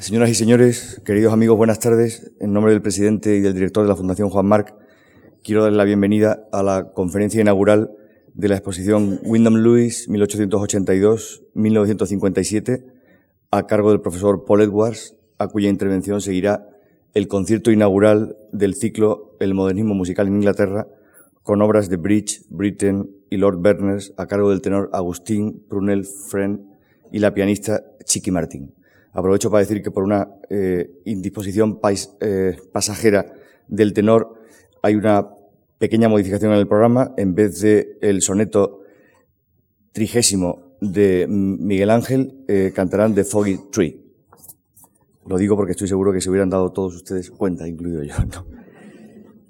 Señoras y señores, queridos amigos, buenas tardes. En nombre del presidente y del director de la Fundación Juan Marc, quiero darles la bienvenida a la conferencia inaugural de la exposición Wyndham Lewis 1882-1957 a cargo del profesor Paul Edwards, a cuya intervención seguirá el concierto inaugural del ciclo El modernismo musical en Inglaterra con obras de Bridge, Britten y Lord Berners a cargo del tenor Agustín Prunel Friend y la pianista Chiqui Martín. Aprovecho para decir que por una eh, indisposición eh, pasajera del tenor hay una pequeña modificación en el programa. En vez de el soneto trigésimo de Miguel Ángel, eh, cantarán The Foggy Tree. Lo digo porque estoy seguro que se hubieran dado todos ustedes cuenta, incluido yo.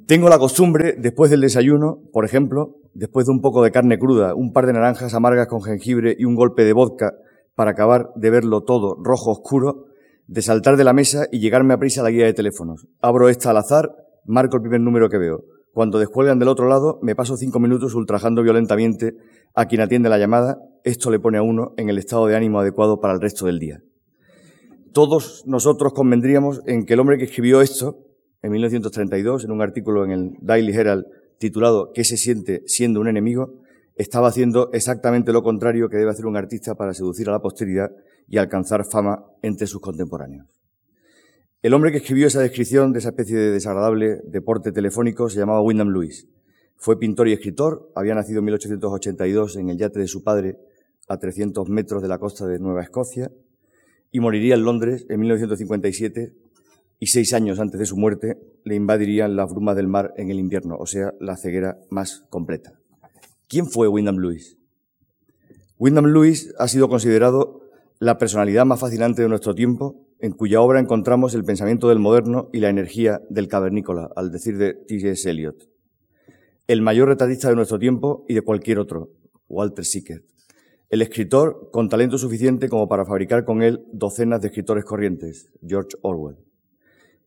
Tengo la costumbre, después del desayuno, por ejemplo, después de un poco de carne cruda, un par de naranjas amargas con jengibre y un golpe de vodka, para acabar de verlo todo rojo oscuro, de saltar de la mesa y llegarme a prisa a la guía de teléfonos. Abro esta al azar, marco el primer número que veo. Cuando descuelgan del otro lado, me paso cinco minutos ultrajando violentamente a quien atiende la llamada. Esto le pone a uno en el estado de ánimo adecuado para el resto del día. Todos nosotros convendríamos en que el hombre que escribió esto, en 1932, en un artículo en el Daily Herald titulado ¿Qué se siente siendo un enemigo?, estaba haciendo exactamente lo contrario que debe hacer un artista para seducir a la posteridad y alcanzar fama entre sus contemporáneos. El hombre que escribió esa descripción de esa especie de desagradable deporte telefónico se llamaba Wyndham Lewis. Fue pintor y escritor, había nacido en 1882 en el yate de su padre a 300 metros de la costa de Nueva Escocia y moriría en Londres en 1957 y seis años antes de su muerte le invadirían las brumas del mar en el invierno, o sea, la ceguera más completa. ¿Quién fue Wyndham Lewis? Wyndham Lewis ha sido considerado la personalidad más fascinante de nuestro tiempo, en cuya obra encontramos el pensamiento del moderno y la energía del cavernícola, al decir de T.S. Eliot. El mayor retratista de nuestro tiempo y de cualquier otro, Walter Sickert. El escritor con talento suficiente como para fabricar con él docenas de escritores corrientes, George Orwell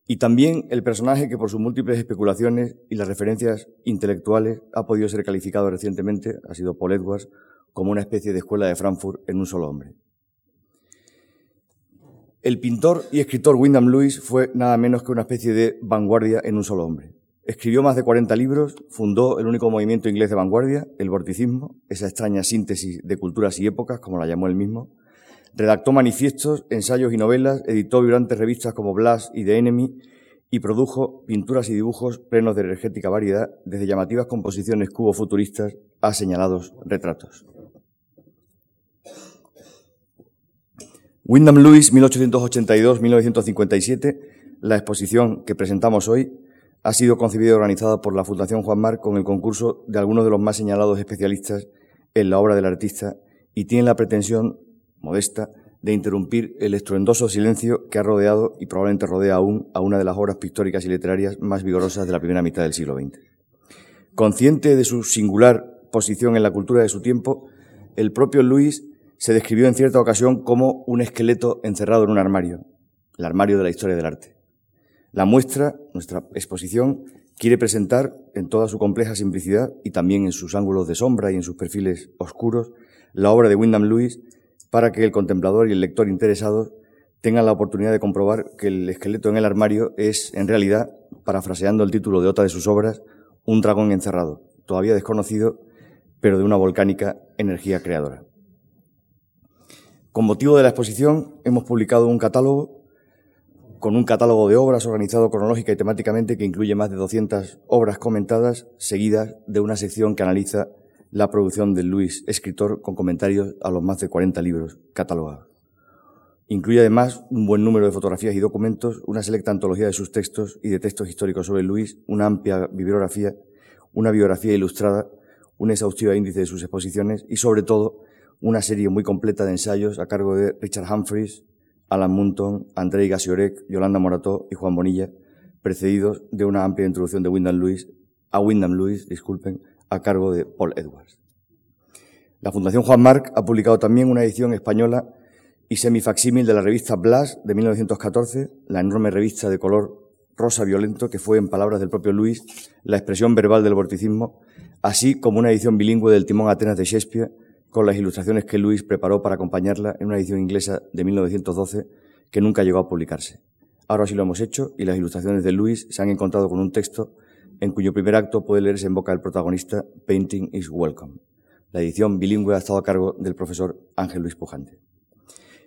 y también el personaje que por sus múltiples especulaciones y las referencias intelectuales ha podido ser calificado recientemente, ha sido Paul Edwards, como una especie de escuela de Frankfurt en un solo hombre. El pintor y escritor Wyndham Lewis fue nada menos que una especie de vanguardia en un solo hombre. Escribió más de 40 libros, fundó el único movimiento inglés de vanguardia, el vorticismo, esa extraña síntesis de culturas y épocas, como la llamó él mismo, Redactó manifiestos, ensayos y novelas, editó vibrantes revistas como Blast y The Enemy y produjo pinturas y dibujos plenos de energética variedad, desde llamativas composiciones cubo-futuristas a señalados retratos. Wyndham Lewis, 1882-1957, la exposición que presentamos hoy, ha sido concebida y organizada por la Fundación Juan Marc con el concurso de algunos de los más señalados especialistas en la obra del artista y tiene la pretensión modesta, de interrumpir el estruendoso silencio que ha rodeado y probablemente rodea aún a una de las obras pictóricas y literarias más vigorosas de la primera mitad del siglo XX. Consciente de su singular posición en la cultura de su tiempo, el propio Luis se describió en cierta ocasión como un esqueleto encerrado en un armario, el armario de la historia del arte. La muestra, nuestra exposición, quiere presentar en toda su compleja simplicidad y también en sus ángulos de sombra y en sus perfiles oscuros la obra de Wyndham Lewis para que el contemplador y el lector interesados tengan la oportunidad de comprobar que el esqueleto en el armario es, en realidad, parafraseando el título de otra de sus obras, un dragón encerrado, todavía desconocido, pero de una volcánica energía creadora. Con motivo de la exposición, hemos publicado un catálogo con un catálogo de obras organizado cronológica y temáticamente que incluye más de 200 obras comentadas, seguidas de una sección que analiza la producción de Luis, escritor, con comentarios a los más de 40 libros catalogados. Incluye además un buen número de fotografías y documentos, una selecta antología de sus textos y de textos históricos sobre Luis, una amplia bibliografía, una biografía ilustrada, un exhaustivo índice de sus exposiciones y, sobre todo, una serie muy completa de ensayos a cargo de Richard Humphreys, Alan Munton, Andrei Gasiorek, Yolanda Morató y Juan Bonilla, precedidos de una amplia introducción de Wyndham Lewis, a Wyndham Lewis, disculpen, a cargo de Paul Edwards. La Fundación Juan Marc ha publicado también una edición española y semifacsímil de la revista Blas de 1914, la enorme revista de color rosa violento que fue, en palabras del propio Luis, la expresión verbal del vorticismo, así como una edición bilingüe del Timón Atenas de Shakespeare, con las ilustraciones que Luis preparó para acompañarla en una edición inglesa de 1912 que nunca llegó a publicarse. Ahora sí lo hemos hecho y las ilustraciones de Luis se han encontrado con un texto en cuyo primer acto puede leerse en boca del protagonista Painting is Welcome. La edición bilingüe ha estado a cargo del profesor Ángel Luis Pujante.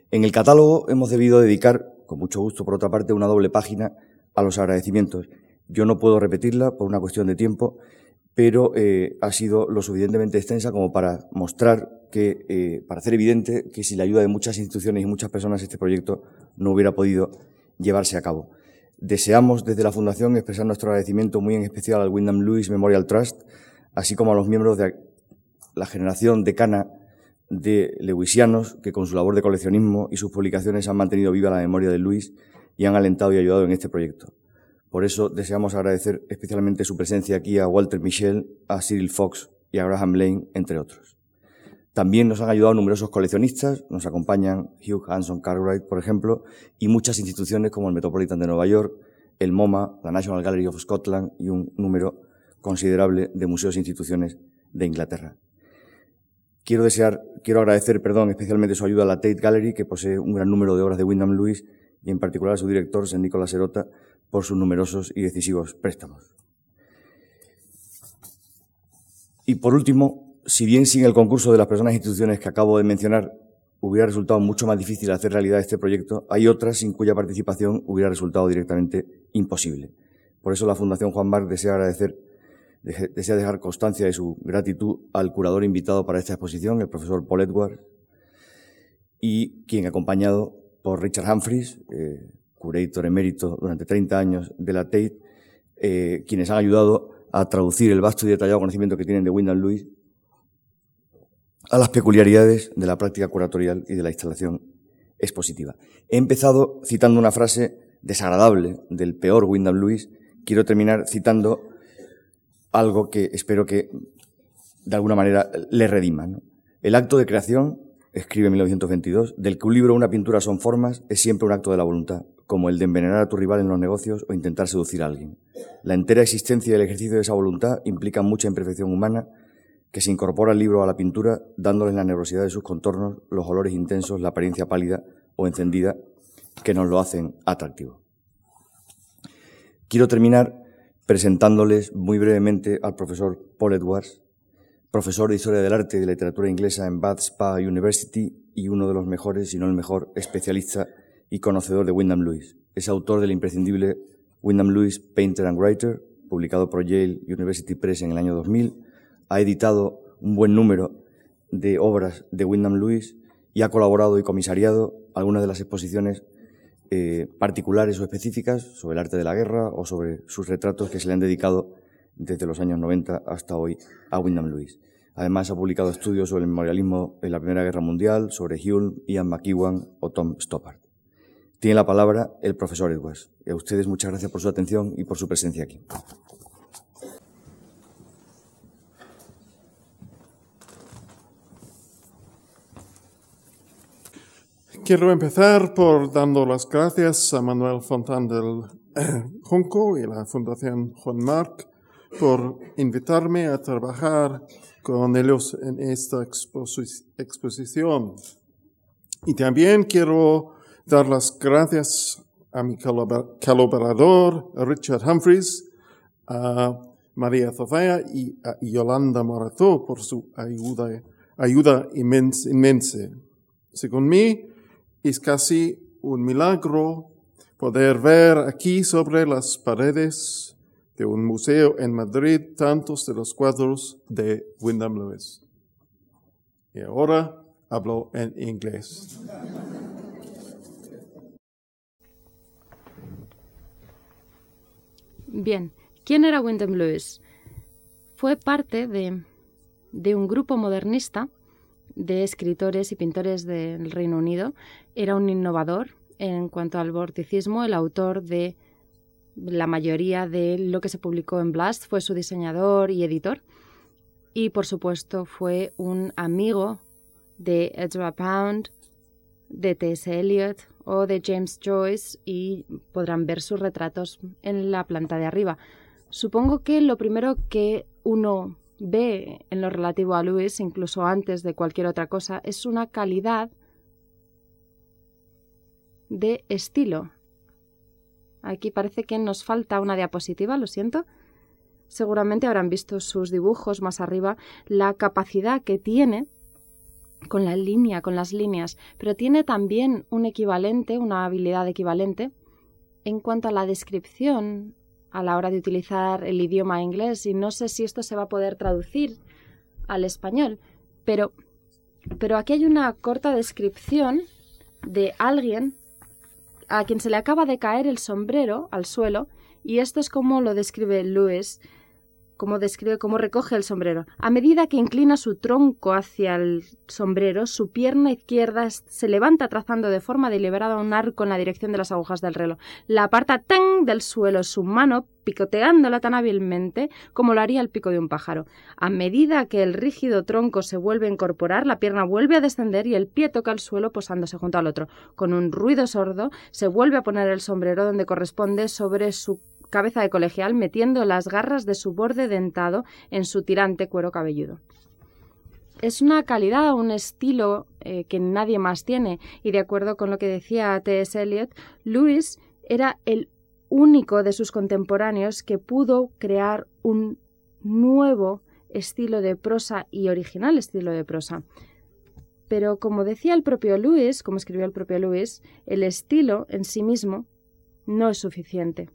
En el catálogo hemos debido dedicar, con mucho gusto por otra parte, una doble página a los agradecimientos. Yo no puedo repetirla por una cuestión de tiempo, pero eh, ha sido lo suficientemente extensa como para mostrar que, eh, para hacer evidente que sin la ayuda de muchas instituciones y muchas personas este proyecto no hubiera podido llevarse a cabo. Deseamos desde la Fundación expresar nuestro agradecimiento muy en especial al Wyndham Lewis Memorial Trust, así como a los miembros de la generación decana de lewisianos que con su labor de coleccionismo y sus publicaciones han mantenido viva la memoria de Luis y han alentado y ayudado en este proyecto. Por eso deseamos agradecer especialmente su presencia aquí a Walter Michel, a Cyril Fox y a Graham Lane, entre otros. También nos han ayudado numerosos coleccionistas, nos acompañan Hugh Hanson Cartwright, por ejemplo, y muchas instituciones como el Metropolitan de Nueva York, el MoMA, la National Gallery of Scotland y un número considerable de museos e instituciones de Inglaterra. Quiero desear, quiero agradecer, perdón, especialmente su ayuda a la Tate Gallery, que posee un gran número de obras de Wyndham Lewis, y en particular a su director, San Nicolás Serota, por sus numerosos y decisivos préstamos. Y por último, si bien sin el concurso de las personas e instituciones que acabo de mencionar hubiera resultado mucho más difícil hacer realidad este proyecto, hay otras sin cuya participación hubiera resultado directamente imposible. Por eso la Fundación Juan Marc desea agradecer, desea dejar constancia de su gratitud al curador invitado para esta exposición, el profesor Paul Edwards, y quien acompañado por Richard Humphries, eh, curator emérito durante 30 años de la Tate, eh, quienes han ayudado a traducir el vasto y detallado conocimiento que tienen de Wyndham Lewis a las peculiaridades de la práctica curatorial y de la instalación expositiva. He empezado citando una frase desagradable del peor Wyndham Lewis. Quiero terminar citando algo que espero que de alguna manera le redima. El acto de creación, escribe en 1922, del que un libro o una pintura son formas, es siempre un acto de la voluntad, como el de envenenar a tu rival en los negocios o intentar seducir a alguien. La entera existencia y el ejercicio de esa voluntad implican mucha imperfección humana que se incorpora el libro a la pintura dándoles la nervosidad de sus contornos, los olores intensos, la apariencia pálida o encendida que nos lo hacen atractivo. Quiero terminar presentándoles muy brevemente al profesor Paul Edwards, profesor de Historia del Arte y de Literatura Inglesa en Bath Spa University y uno de los mejores, si no el mejor, especialista y conocedor de Wyndham Lewis. Es autor del imprescindible Wyndham Lewis Painter and Writer, publicado por Yale University Press en el año 2000, ha editado un buen número de obras de Wyndham Lewis y ha colaborado y comisariado algunas de las exposiciones eh, particulares o específicas sobre el arte de la guerra o sobre sus retratos que se le han dedicado desde los años 90 hasta hoy a Wyndham Lewis. Además, ha publicado estudios sobre el memorialismo en la Primera Guerra Mundial, sobre Hume, Ian McEwan o Tom Stoppard. Tiene la palabra el profesor Edwards. A ustedes muchas gracias por su atención y por su presencia aquí. Quiero empezar por dando las gracias a Manuel Fontán del Junco y la Fundación Juan Marc por invitarme a trabajar con ellos en esta exposición. Y también quiero dar las gracias a mi colaborador Richard Humphreys, a María Zofea y a Yolanda Morató por su ayuda, ayuda inmensa. Según mí, es casi un milagro poder ver aquí sobre las paredes de un museo en Madrid tantos de los cuadros de Wyndham Lewis. Y ahora hablo en inglés. Bien, ¿quién era Wyndham Lewis? Fue parte de, de un grupo modernista de escritores y pintores del Reino Unido. Era un innovador en cuanto al vorticismo, el autor de la mayoría de lo que se publicó en Blast, fue su diseñador y editor. Y por supuesto fue un amigo de Ezra Pound, de T.S. Eliot o de James Joyce y podrán ver sus retratos en la planta de arriba. Supongo que lo primero que uno ve en lo relativo a Lewis, incluso antes de cualquier otra cosa, es una calidad de estilo. Aquí parece que nos falta una diapositiva, lo siento. Seguramente habrán visto sus dibujos más arriba, la capacidad que tiene con la línea, con las líneas, pero tiene también un equivalente, una habilidad equivalente en cuanto a la descripción a la hora de utilizar el idioma inglés y no sé si esto se va a poder traducir al español, pero pero aquí hay una corta descripción de alguien a quien se le acaba de caer el sombrero al suelo y esto es como lo describe Lewis cómo describe cómo recoge el sombrero. A medida que inclina su tronco hacia el sombrero, su pierna izquierda se levanta trazando de forma deliberada un arco en la dirección de las agujas del reloj. La aparta tan del suelo su mano, picoteándola tan hábilmente como lo haría el pico de un pájaro. A medida que el rígido tronco se vuelve a incorporar, la pierna vuelve a descender y el pie toca el suelo posándose junto al otro. Con un ruido sordo, se vuelve a poner el sombrero donde corresponde sobre su cabeza de colegial metiendo las garras de su borde dentado en su tirante cuero cabelludo. Es una calidad, un estilo eh, que nadie más tiene, y de acuerdo con lo que decía T.S. Eliot, Lewis era el único de sus contemporáneos que pudo crear un nuevo estilo de prosa y original estilo de prosa. Pero como decía el propio Lewis, como escribió el propio Lewis, el estilo en sí mismo no es suficiente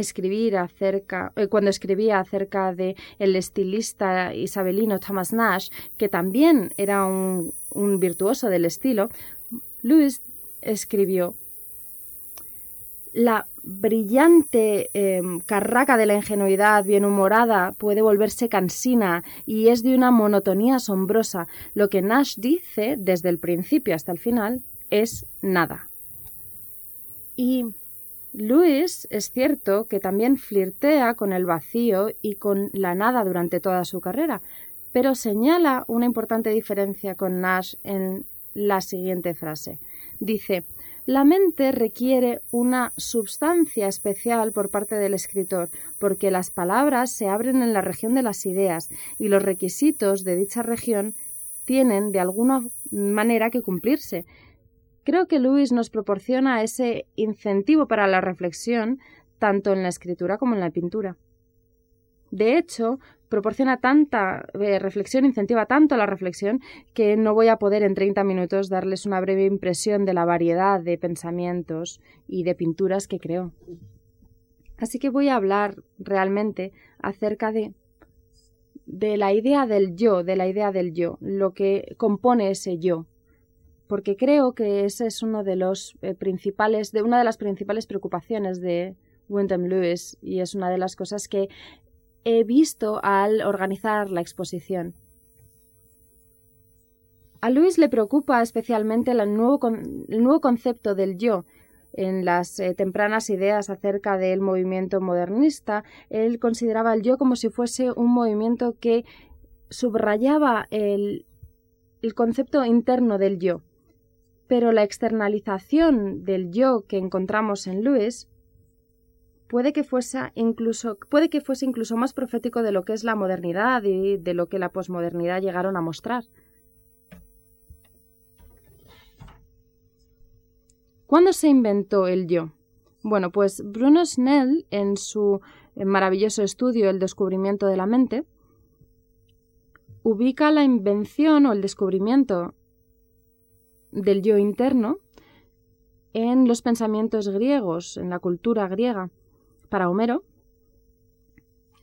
escribir acerca, eh, cuando escribía acerca de el estilista isabelino Thomas Nash, que también era un, virtuoso del estilo, Lewis escribió la brillante em, carraca de la ingenuidad bien humorada puede volverse cansina y es de una monotonía asombrosa. Lo que Nash dice desde el principio hasta el final es nada. Y Luis es cierto que también flirtea con el vacío y con la nada durante toda su carrera, pero señala una importante diferencia con Nash en la siguiente frase. Dice la mente requiere una substancia especial por parte del escritor, porque las palabras se abren en la región de las ideas y los requisitos de dicha región tienen de alguna manera que cumplirse, Creo que Lewis nos proporciona ese incentivo para la reflexión tanto en la escritura como en la pintura. De hecho, proporciona tanta eh, reflexión, incentiva tanto la reflexión, que no voy a poder en 30 minutos darles una breve impresión de la variedad de pensamientos y de pinturas que creó. Así que voy a hablar realmente acerca de de la idea del yo, de la idea del yo, lo que compone ese yo, porque creo que ese es uno de los eh, principales, de una de las principales preocupaciones de Wyndham Lewis y es una de las cosas que he visto al organizar la exposición. A Lewis le preocupa especialmente el nuevo, concepto del yo. En las eh, tempranas ideas acerca del movimiento modernista, él consideraba el yo como si fuese un movimiento que subrayaba el concepto interno del yo pero la externalización del yo que encontramos en Lewis puede que fuese incluso, puede que fuese incluso más profético de lo que es la modernidad y de lo que la posmodernidad llegaron a mostrar. ¿Cuándo se inventó el yo? Bueno, pues Bruno Snell, en su maravilloso estudio El descubrimiento de la mente, ubica la invención o el descubrimiento del yo interno en los pensamientos griegos, en la cultura griega. Para Homero,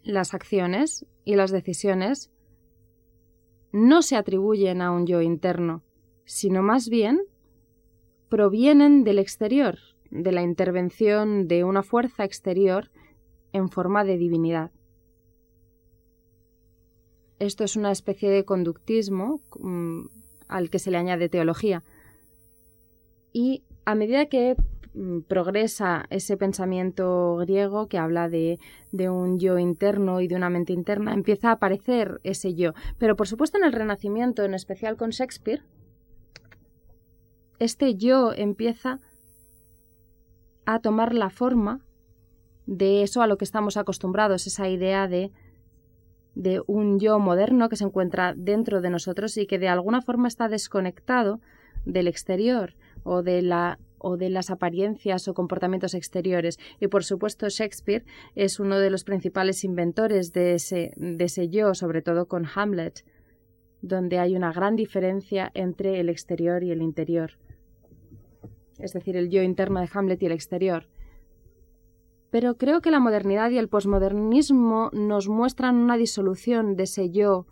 las acciones y las decisiones no se atribuyen a un yo interno, sino más bien provienen del exterior, de la intervención de una fuerza exterior en forma de divinidad. Esto es una especie de conductismo mm, al que se le añade teología y a medida que mm, progresa ese pensamiento griego que habla de, un yo interno y de una mente interna, empieza a aparecer ese yo. Pero por supuesto en el Renacimiento, en especial con Shakespeare, este yo empieza a tomar la forma de eso a lo que estamos acostumbrados, esa idea de, de un yo moderno que se encuentra dentro de nosotros y que de alguna forma está desconectado del exterior o de la o de las apariencias o comportamientos exteriores. Y por supuesto Shakespeare es uno de los principales inventores de ese, de ese yo, sobre todo con Hamlet, donde hay una gran diferencia entre el exterior y el interior. Es decir, el yo interno de Hamlet y el exterior. Pero creo que la modernidad y el posmodernismo nos muestran una disolución de ese yo,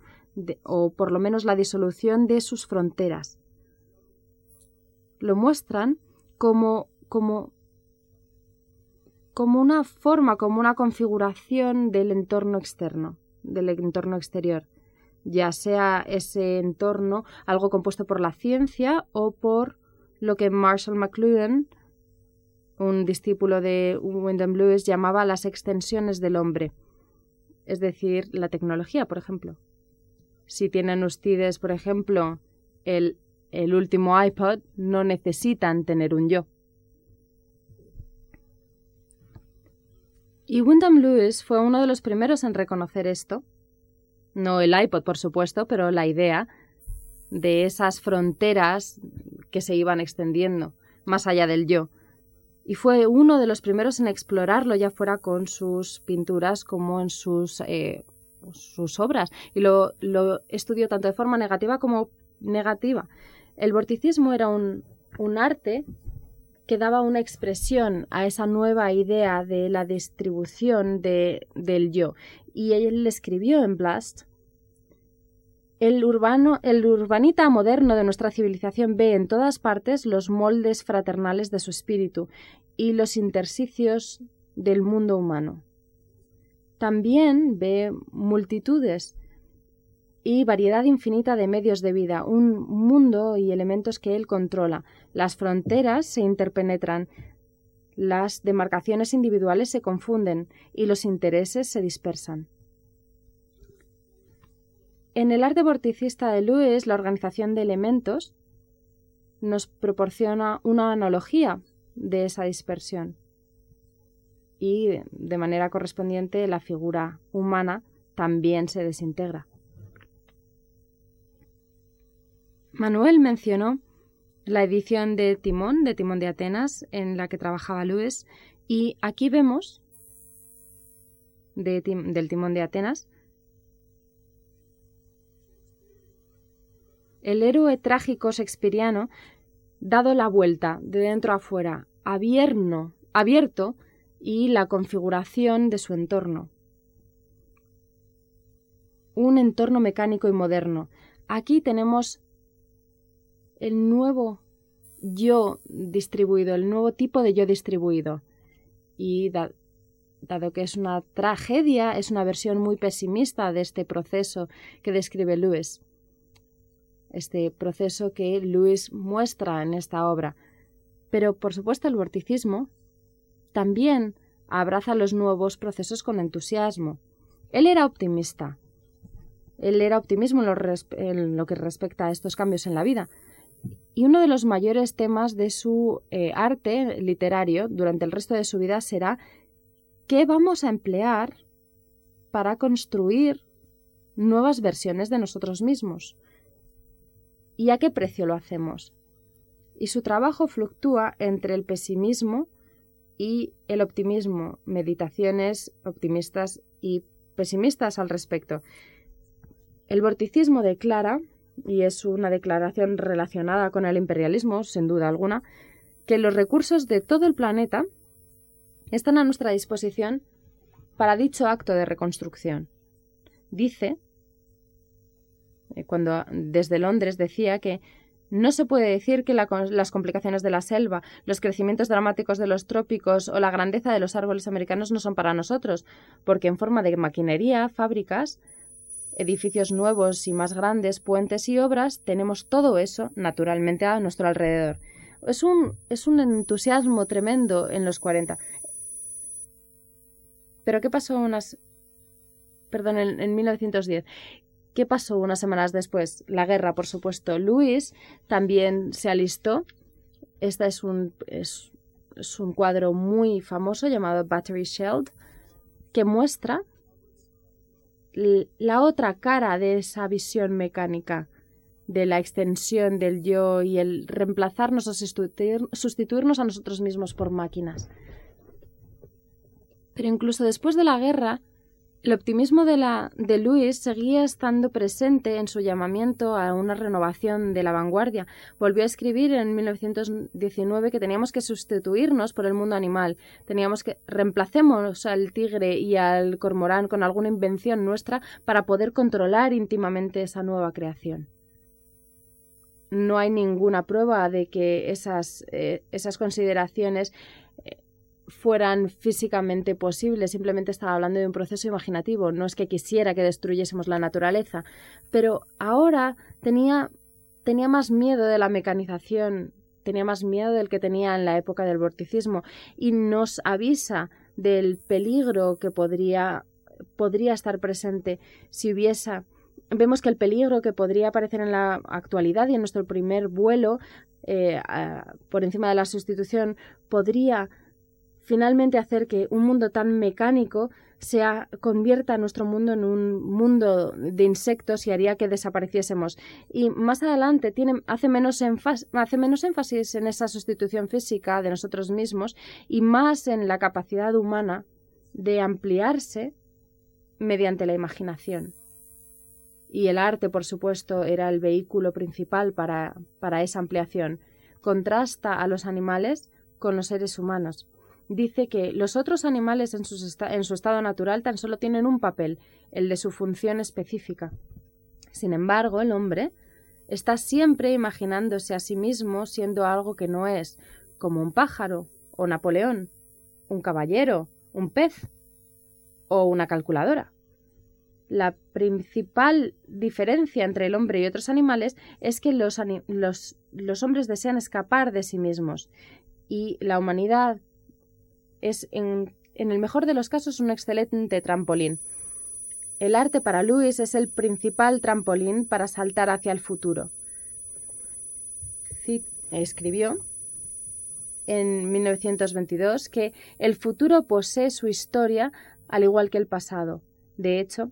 o por lo menos la disolución de sus fronteras. Lo muestran como, como, como una forma, como una configuración del entorno externo, del entorno exterior, ya sea ese entorno algo compuesto por la ciencia o por lo que Marshall McLuhan, un discípulo de Wyndham Lewis, llamaba las extensiones del hombre, es decir, la tecnología, por ejemplo. Si tienen ustedes, por ejemplo, el el último iPod, no necesitan tener un yo. Y Wyndham Lewis fue uno de los primeros en reconocer esto. No el iPod, por supuesto, pero la idea de esas fronteras que se iban extendiendo más allá del yo. Y fue uno de los primeros en explorarlo, ya fuera con sus pinturas como en sus, eh, sus obras. Y lo, lo estudió tanto de forma negativa como negativa. El vorticismo era un, arte que daba una expresión a esa nueva idea de la distribución de, del yo. Y él escribió en Blast el, urbano, el urbanita moderno de nuestra civilización ve en todas partes los moldes fraternales de su espíritu y los intersicios del mundo humano. También ve multitudes y variedad infinita de medios de vida, un mundo y elementos que él controla. Las fronteras se interpenetran, las demarcaciones individuales se confunden y los intereses se dispersan. En el arte vorticista de Lewis, la organización de elementos nos proporciona una analogía de esa dispersión y, de manera correspondiente, la figura humana también se desintegra. Manuel mencionó la edición de Timón, de Timón de Atenas, en la que trabajaba Lewis, y aquí vemos del Timón de Atenas el héroe trágico shakespeariano dado la vuelta de dentro a fuera, abierto y la configuración de su entorno. Un entorno mecánico y moderno. Aquí tenemos el nuevo yo distribuido, el nuevo tipo de yo distribuido. Y dado que es una tragedia, es una versión muy pesimista de este proceso que describe Lewis. Este proceso que Lewis muestra en esta obra. Pero, por supuesto, el vorticismo también abraza los nuevos procesos con entusiasmo. Él era optimista. Él era optimismo en lo, en lo que respecta a estos cambios en la vida, y uno de los mayores temas de su eh, arte literario durante el resto de su vida será qué vamos a emplear para construir nuevas versiones de nosotros mismos y a qué precio lo hacemos. Y su trabajo fluctúa entre el pesimismo y el optimismo, meditaciones optimistas y pesimistas al respecto. El vorticismo declara y es una declaración relacionada con el imperialismo, sin duda alguna, que los recursos de todo el planeta están a nuestra disposición para dicho acto de reconstrucción. Dice, eh, cuando desde Londres decía que no se puede decir que las complicaciones de la selva, los crecimientos dramáticos de los trópicos o la grandeza de los árboles americanos no son para nosotros, porque en forma de maquinería, fábricas, edificios nuevos y más grandes, puentes y obras, tenemos todo eso naturalmente a nuestro alrededor. Es un, es un entusiasmo tremendo en los 40. Pero ¿qué pasó unas... Perdón, en, en 1910? ¿Qué pasó unas semanas después? La guerra, por supuesto. Luis también se alistó. Este es un, es, es un cuadro muy famoso llamado Battery Shelled, que muestra la otra cara de esa visión mecánica de la extensión del yo y el reemplazarnos o sustituirnos a nosotros mismos por máquinas. Pero incluso después de la guerra, el optimismo de, la, de Luis seguía estando presente en su llamamiento a una renovación de la vanguardia. Volvió a escribir en 1919 que teníamos que sustituirnos por el mundo animal. Teníamos que reemplacemos al tigre y al cormorán con alguna invención nuestra para poder controlar íntimamente esa nueva creación. No hay ninguna prueba de que esas, eh, esas consideraciones fueran físicamente posibles, simplemente estaba hablando de un proceso imaginativo, no es que quisiera que destruyésemos la naturaleza, pero ahora tenía, tenía más miedo de la mecanización, tenía más miedo del que tenía en la época del vorticismo. Y nos avisa del peligro que podría, podría estar presente. Si hubiese vemos que el peligro que podría aparecer en la actualidad y en nuestro primer vuelo eh, por encima de la sustitución podría finalmente hacer que un mundo tan mecánico sea convierta nuestro mundo en un mundo de insectos y haría que desapareciésemos. Y más adelante tiene, hace, menos hace menos énfasis en esa sustitución física de nosotros mismos y más en la capacidad humana de ampliarse mediante la imaginación. Y el arte, por supuesto, era el vehículo principal para, para esa ampliación. Contrasta a los animales con los seres humanos dice que los otros animales en, su estado natural tan solo tienen un papel, el de su función específica. Sin embargo, el hombre está siempre imaginándose a sí mismo siendo algo que no es, como un pájaro, o Napoleón, un caballero, un pez o una calculadora. La principal diferencia entre el hombre y otros animales es que los hombres desean escapar de sí mismos y la humanidad es, en, el mejor de los casos, un excelente trampolín. El arte para Luis es el principal trampolín para saltar hacia el futuro. escribió en 1922 que el futuro posee su historia al igual que el pasado. De hecho,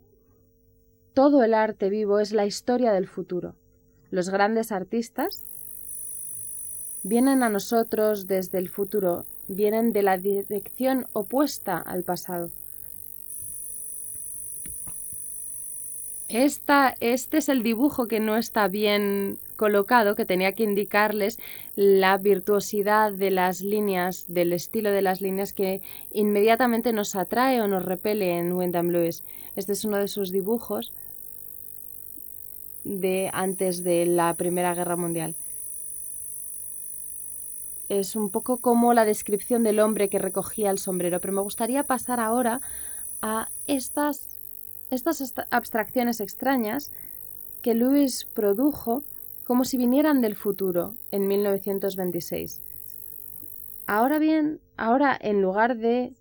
todo el arte vivo es la historia del futuro. Los grandes artistas vienen a nosotros desde el futuro vienen de la dirección opuesta al pasado. Esta, este es el dibujo que no está bien colocado, que tenía que indicarles la virtuosidad de las líneas, del estilo de las líneas que inmediatamente nos atrae o nos repele en Wyndham Lewis. Este es uno de sus dibujos de antes de la Primera Guerra Mundial es un poco como la descripción del hombre que recogía el sombrero, pero me gustaría pasar ahora a estas, estas abstracciones extrañas que Lewis produjo como si vinieran del futuro en 1926. Ahora bien, ahora en lugar de,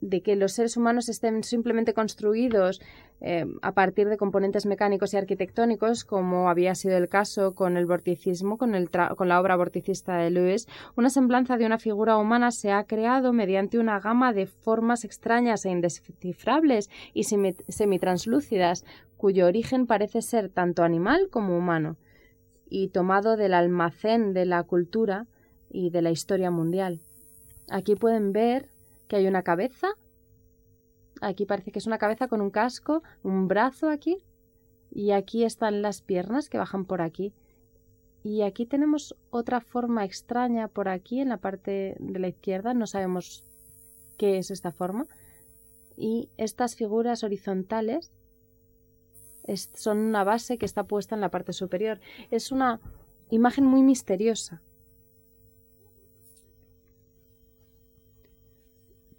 de que los seres humanos estén simplemente construidos eh, a partir de componentes mecánicos y arquitectónicos, como había sido el caso con el vorticismo, con, con la obra vorticista de Lewis, una semblanza de una figura humana se ha creado mediante una gama de formas extrañas e indescifrables y semitranslúcidas, cuyo origen parece ser tanto animal como humano, y tomado del almacén de la cultura y de la historia mundial. Aquí pueden ver que hay una cabeza Aquí parece que es una cabeza con un casco, un brazo aquí. Y aquí están las piernas que bajan por aquí. Y aquí tenemos otra forma extraña por aquí en la parte de la izquierda. No sabemos qué es esta forma. Y estas figuras horizontales son una base que está puesta en la parte superior. Es una imagen muy misteriosa.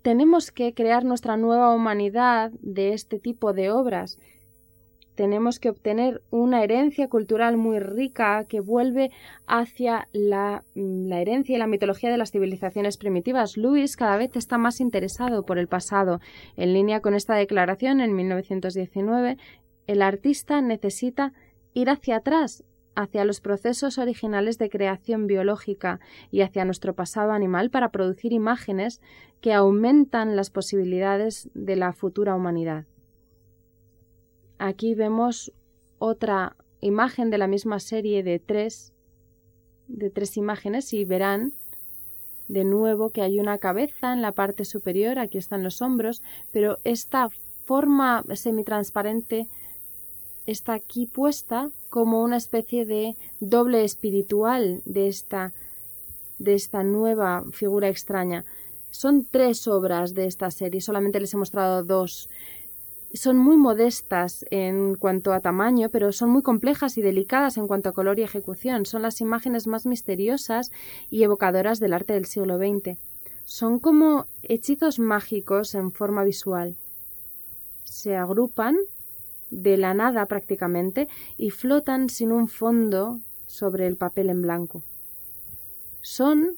Tenemos que crear nuestra nueva humanidad de este tipo de obras. Tenemos que obtener una herencia cultural muy rica que vuelve hacia la, la, herencia y la mitología de las civilizaciones primitivas. Luis cada vez está más interesado por el pasado. En línea con esta declaración, en 1919, el artista necesita ir hacia atrás hacia los procesos originales de creación biológica y hacia nuestro pasado animal para producir imágenes que aumentan las posibilidades de la futura humanidad. Aquí vemos otra imagen de la misma serie de tres, de tres imágenes y verán de nuevo que hay una cabeza en la parte superior, aquí están los hombros, pero esta forma semitransparente está aquí puesta como una especie de doble espiritual de esta de esta nueva figura extraña. Son tres obras de esta serie, solamente les he mostrado dos. Son muy modestas en cuanto a tamaño, pero son muy complejas y delicadas en cuanto a color y ejecución. Son las imágenes más misteriosas y evocadoras del arte del siglo XX. Son como hechizos mágicos en forma visual. Se agrupan de la nada prácticamente y flotan sin un fondo sobre el papel en blanco. Son,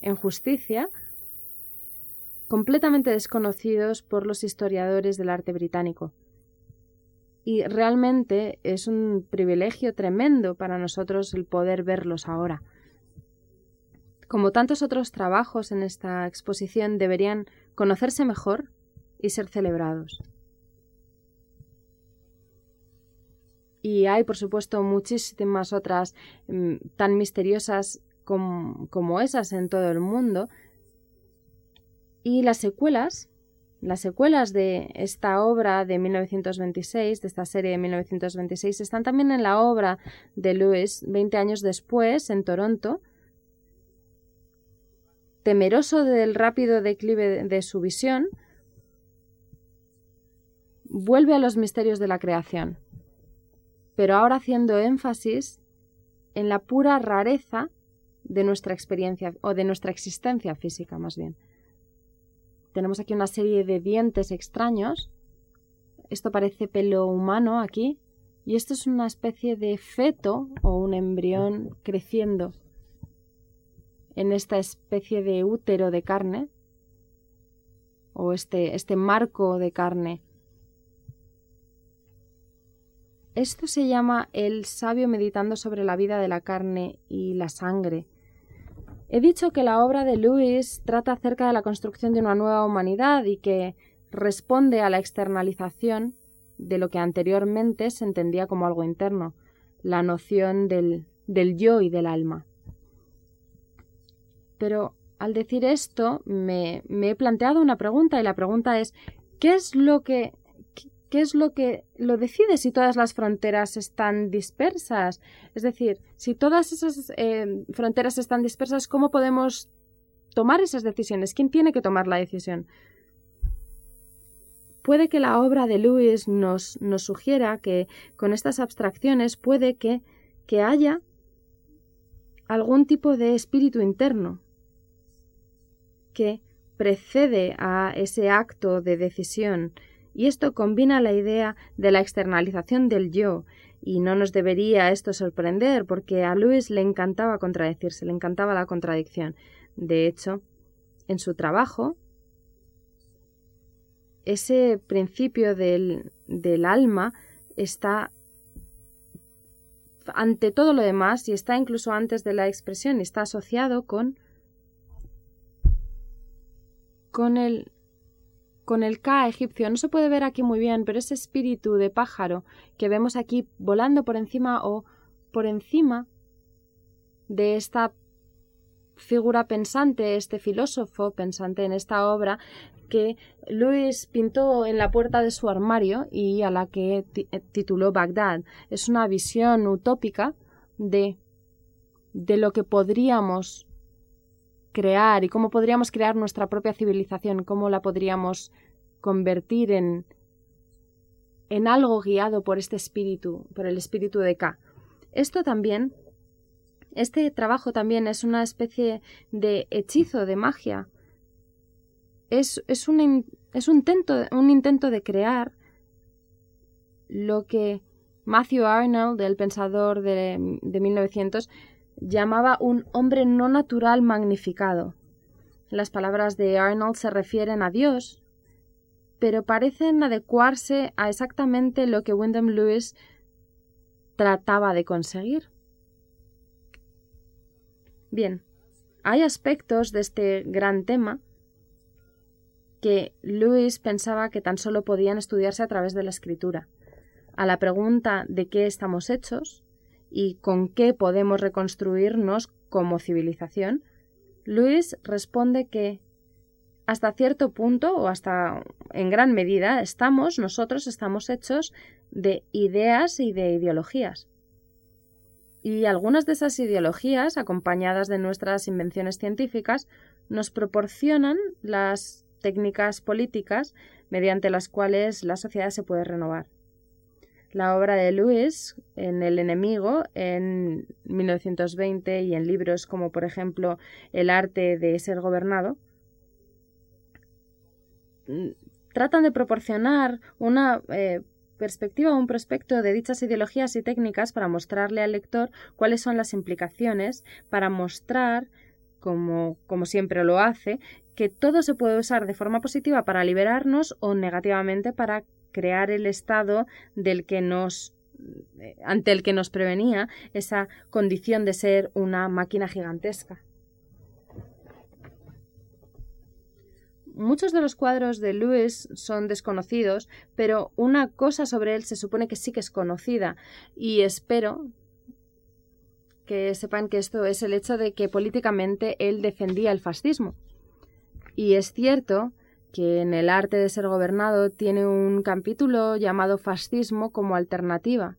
en justicia, completamente desconocidos por los historiadores del arte británico. Y realmente es un privilegio tremendo para nosotros el poder verlos ahora. Como tantos otros trabajos en esta exposición deberían conocerse mejor y ser celebrados. Y hay, por supuesto, muchísimas otras mm, tan misteriosas como esas en todo el mundo, y las secuelas, las secuelas de esta obra de 1926, de esta serie de 1926, están también en la obra de Lewis 20 años después, en Toronto. Temeroso del rápido declive de su visión, vuelve a los misterios de la creación, pero ahora haciendo énfasis en la pura rareza de nuestra experiencia o de nuestra existencia física más bien. Tenemos aquí una serie de dientes extraños. Esto parece pelo humano aquí. Y esto es una especie de feto o un embrión creciendo en esta especie de útero de carne o este, este marco de carne. Esto se llama el sabio meditando sobre la vida de la carne y la sangre. He dicho que la obra de Lewis trata acerca de la construcción de una nueva humanidad y que responde a la externalización de lo que anteriormente se entendía como algo interno, la noción del, del yo y del alma. Pero al decir esto me, me he planteado una pregunta y la pregunta es ¿qué es lo que ¿Qué es lo que lo decide si todas las fronteras están dispersas? Es decir, si todas esas eh, fronteras están dispersas, ¿cómo podemos tomar esas decisiones? ¿Quién tiene que tomar la decisión? Puede que la obra de Lewis nos, nos sugiera que con estas abstracciones puede que, que haya algún tipo de espíritu interno que precede a ese acto de decisión y esto combina la idea de la externalización del yo, y no nos debería esto sorprender, porque a Luis le encantaba contradecirse, le encantaba la contradicción. De hecho, en su trabajo, ese principio del, del alma está ante todo lo demás y está incluso antes de la expresión está asociado con con el con el Ka egipcio. No se puede ver aquí muy bien, pero ese espíritu de pájaro que vemos aquí volando por encima o por encima de esta figura pensante, este filósofo pensante en esta obra que Luis pintó en la puerta de su armario y a la que eh, tituló Bagdad. Es una visión utópica de, de lo que podríamos crear y cómo podríamos crear nuestra propia civilización, cómo la podríamos convertir en, en algo guiado por este espíritu, por el espíritu de K. Esto también, este trabajo también es una especie de hechizo, de magia. Es, es, un, es un, intento, un intento de crear lo que Matthew Arnold, el pensador de, de 1900, llamaba un hombre no natural magnificado. Las palabras de Arnold se refieren a Dios, pero parecen adecuarse a exactamente lo que Wyndham Lewis trataba de conseguir. Bien, hay aspectos de este gran tema que Lewis pensaba que tan solo podían estudiarse a través de la escritura. a la pregunta de qué estamos hechos y con qué podemos reconstruirnos como civilización, Luis responde que hasta cierto punto o hasta en gran medida estamos, nosotros estamos hechos de ideas y de ideologías. Y algunas de esas ideologías, acompañadas de nuestras invenciones científicas, nos proporcionan las técnicas políticas mediante las cuales la sociedad se puede renovar. La obra de Lewis en El enemigo en 1920 y en libros como por ejemplo El arte de ser gobernado mm, tratan de proporcionar una eh, perspectiva o un prospecto de dichas ideologías y técnicas para mostrarle al lector cuáles son las implicaciones, para mostrar, como, como siempre lo hace, que todo se puede usar de forma positiva para liberarnos o negativamente para crear el estado del que nos ante el que nos prevenía esa condición de ser una máquina gigantesca. Muchos de los cuadros de Lewis son desconocidos, pero una cosa sobre él se supone que sí que es conocida y espero que sepan que esto es el hecho de que políticamente él defendía el fascismo. Y es cierto que en el arte de ser gobernado tiene un capítulo llamado Fascismo como alternativa.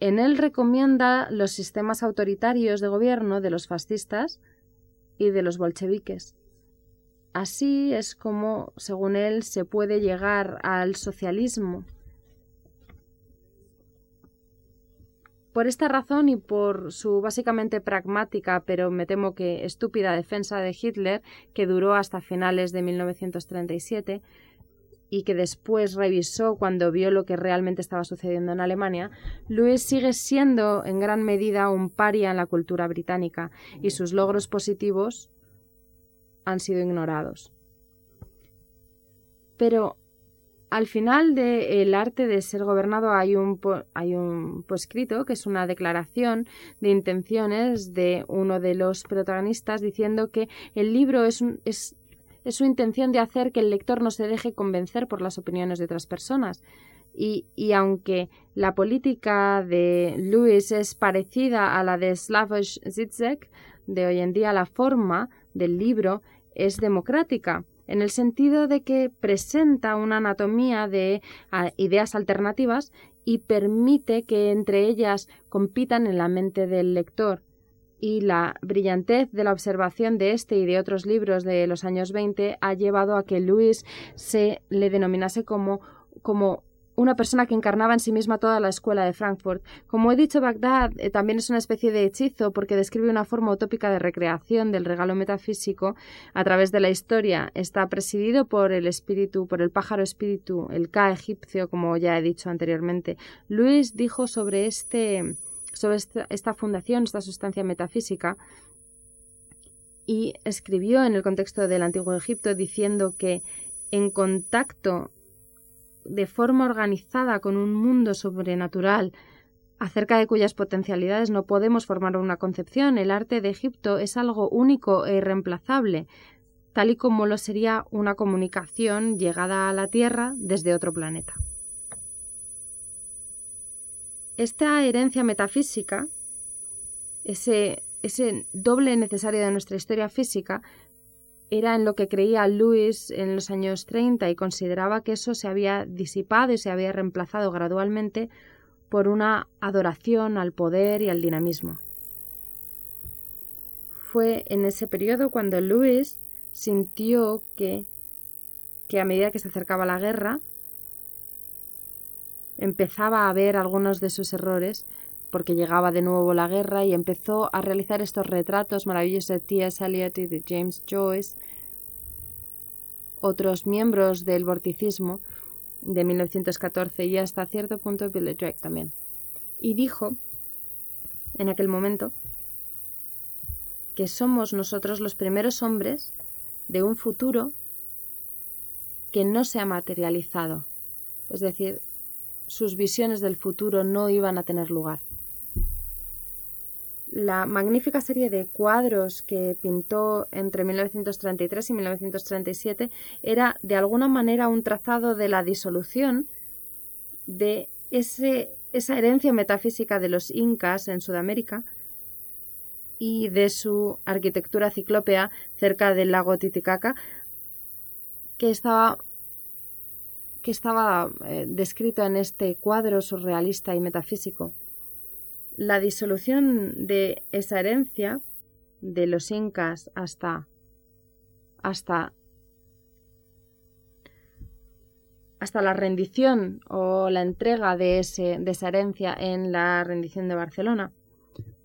En él recomienda los sistemas autoritarios de gobierno de los fascistas y de los bolcheviques. Así es como, según él, se puede llegar al socialismo. Por esta razón y por su básicamente pragmática, pero me temo que estúpida defensa de Hitler, que duró hasta finales de 1937 y que después revisó cuando vio lo que realmente estaba sucediendo en Alemania, Louis sigue siendo en gran medida un paria en la cultura británica y sus logros positivos han sido ignorados. Pero al final del arte de ser gobernado hay un, hay un poscrito que es una declaración de intenciones de uno de los protagonistas diciendo que el libro es, es, es su intención de hacer que el lector no se deje convencer por las opiniones de otras personas. Y, y, aunque la política de Lewis es parecida a la de Slavoj Zizek, de hoy en día la forma del libro es democrática, en el sentido de que presenta una anatomía de ideas alternativas y permite que entre ellas compitan en la mente del lector. Y la brillantez de la observación de este y de otros libros de los años 20 ha llevado a que Luis se le denominase como, como una persona que encarnaba en sí misma toda la escuela de Frankfurt. Como he dicho, Bagdad eh, también es una especie de hechizo porque describe una forma utópica de recreación del regalo metafísico a través de la historia. Está presidido por el espíritu, por el pájaro espíritu, el Ka egipcio, como ya he dicho anteriormente. Luis dijo sobre este sobre esta, esta fundación, esta sustancia metafísica, y escribió en el contexto del antiguo Egipto diciendo que en contacto de forma organizada con un mundo sobrenatural acerca de cuyas potencialidades no podemos formar una concepción. El arte de Egipto es algo único e irreemplazable, tal y como lo sería una comunicación llegada a la Tierra desde otro planeta. Esta herencia metafísica, ese, ese doble necesario de nuestra historia física, era en lo que creía Lewis en los años 30 y consideraba que eso se había disipado y se había reemplazado gradualmente por una adoración al poder y al dinamismo. Fue en ese periodo cuando Lewis sintió que, que a medida que se acercaba la guerra, empezaba a ver algunos de sus errores porque llegaba de nuevo la guerra y empezó a realizar estos retratos maravillosos de T.S. Eliot y de James Joyce, otros miembros del vorticismo de 1914 y hasta cierto punto Billy Drake también. Y dijo en aquel momento que somos nosotros los primeros hombres de un futuro que no se ha materializado. Es decir, sus visiones del futuro no iban a tener lugar la magnífica serie de cuadros que pintó entre 1933 y 1937 era de alguna manera un trazado de la disolución de ese, esa herencia metafísica de los incas en Sudamérica y de su arquitectura ciclópea cerca del lago Titicaca, que estaba, que estaba eh, descrito en este cuadro surrealista y metafísico. La disolución de esa herencia de los incas hasta hasta hasta la rendición o la entrega de, ese, de esa herencia en la rendición de Barcelona.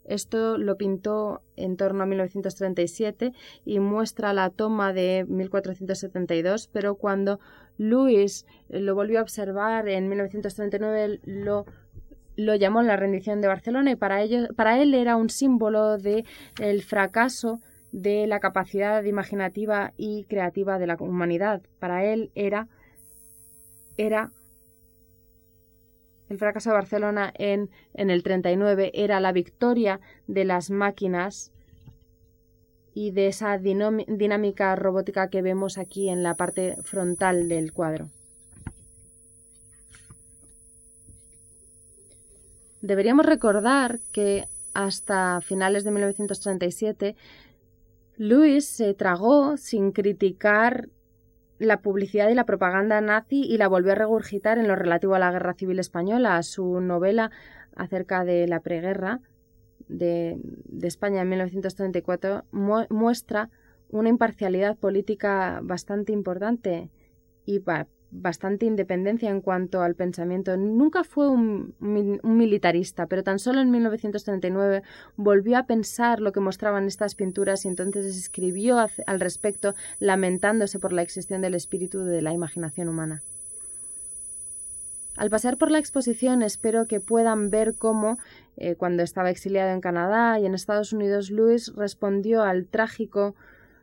Esto lo pintó en torno a 1937 y muestra la toma de 1472, pero cuando Luis lo volvió a observar en 1939 lo, lo llamó la rendición de Barcelona y para, ello, para él era un símbolo del el fracaso de la capacidad imaginativa y creativa de la humanidad. Para él era era el fracaso de Barcelona en, en el 39 era la victoria de las máquinas y de esa dinámica robótica que vemos aquí en la parte frontal del cuadro. Deberíamos recordar que hasta finales de 1937 Luis se tragó sin criticar la publicidad y la propaganda nazi y la volvió a regurgitar en lo relativo a la Guerra Civil Española. Su novela acerca de la preguerra de, España en 1934 muestra una imparcialidad política bastante importante y bastante independencia en cuanto al pensamiento. Nunca fue un, militarista, pero tan solo en 1939 volvió a pensar lo que mostraban estas pinturas y entonces escribió al respecto lamentándose por la existencia del espíritu de la imaginación humana. Al pasar por la exposición espero que puedan ver cómo, eh, cuando estaba exiliado en Canadá y en Estados Unidos, Lewis respondió al trágico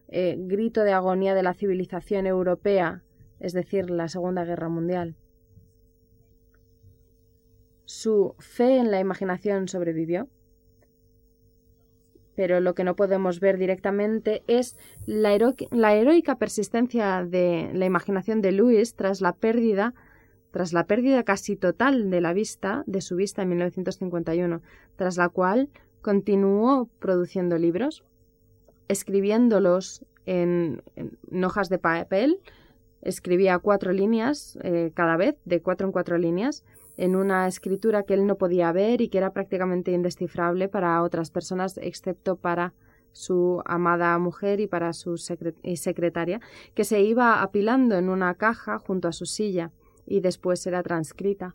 eh, grito de agonía de la civilización europea es decir, la Segunda Guerra Mundial. Su fe en la imaginación sobrevivió, pero lo que no podemos ver directamente es la, heroica persistencia de la imaginación de Lewis tras la pérdida tras la pérdida casi total de la vista, de su vista en 1951, tras la cual continuó produciendo libros, escribiéndolos en hojas de papel, escribía cuatro líneas eh, cada vez, de cuatro en cuatro líneas, en una escritura que él no podía ver y que era prácticamente indescifrable para otras personas, excepto para su amada mujer y para su secretaria, que se iba apilando en una caja junto a su silla y después era transcrita.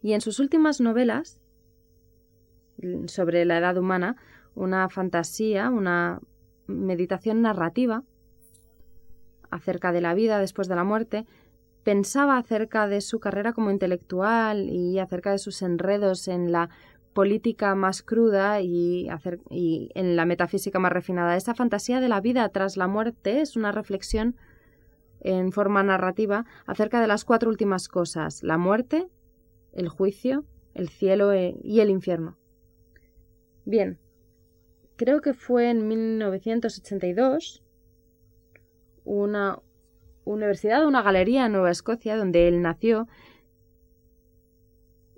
Y en sus últimas novelas sobre la edad humana, una fantasía, una meditación narrativa, acerca de la vida después de la muerte, pensaba acerca de su carrera como intelectual y acerca de sus enredos en la política más cruda y, en la metafísica más refinada. Esa fantasía de la vida tras la muerte es una reflexión en forma narrativa acerca de las cuatro últimas cosas, la muerte, el juicio, el cielo e, y el infierno. Bien, creo que fue en 1982 una universidad, una galería en Nueva Escocia, donde él nació.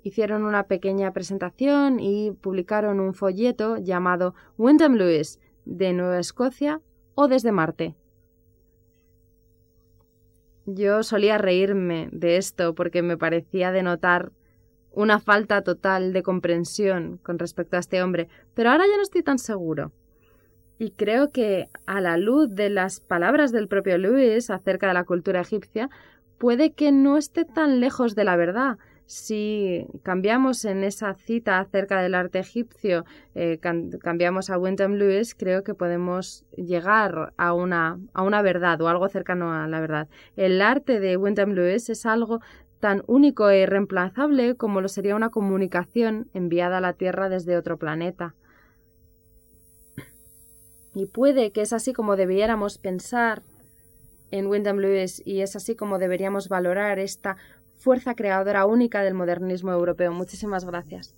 Hicieron una pequeña presentación y publicaron un folleto llamado Wyndham Lewis de Nueva Escocia o desde Marte. Yo solía reírme de esto porque me parecía denotar una falta total de comprensión con respecto a este hombre, pero ahora ya no estoy tan seguro. Y creo que, a la luz de las palabras del propio Lewis acerca de la cultura egipcia, puede que no esté tan lejos de la verdad. Si cambiamos en esa cita acerca del arte egipcio, eh, cambiamos a Wyndham Lewis, creo que podemos llegar a una, a una verdad o algo cercano a la verdad. El arte de Wyndham Lewis es algo tan único e irreemplazable como lo sería una comunicación enviada a la Tierra desde otro planeta. Y puede que es así como debiéramos pensar en Wyndham Lewis y es así como deberíamos valorar esta fuerza creadora única del modernismo europeo. Muchísimas gracias.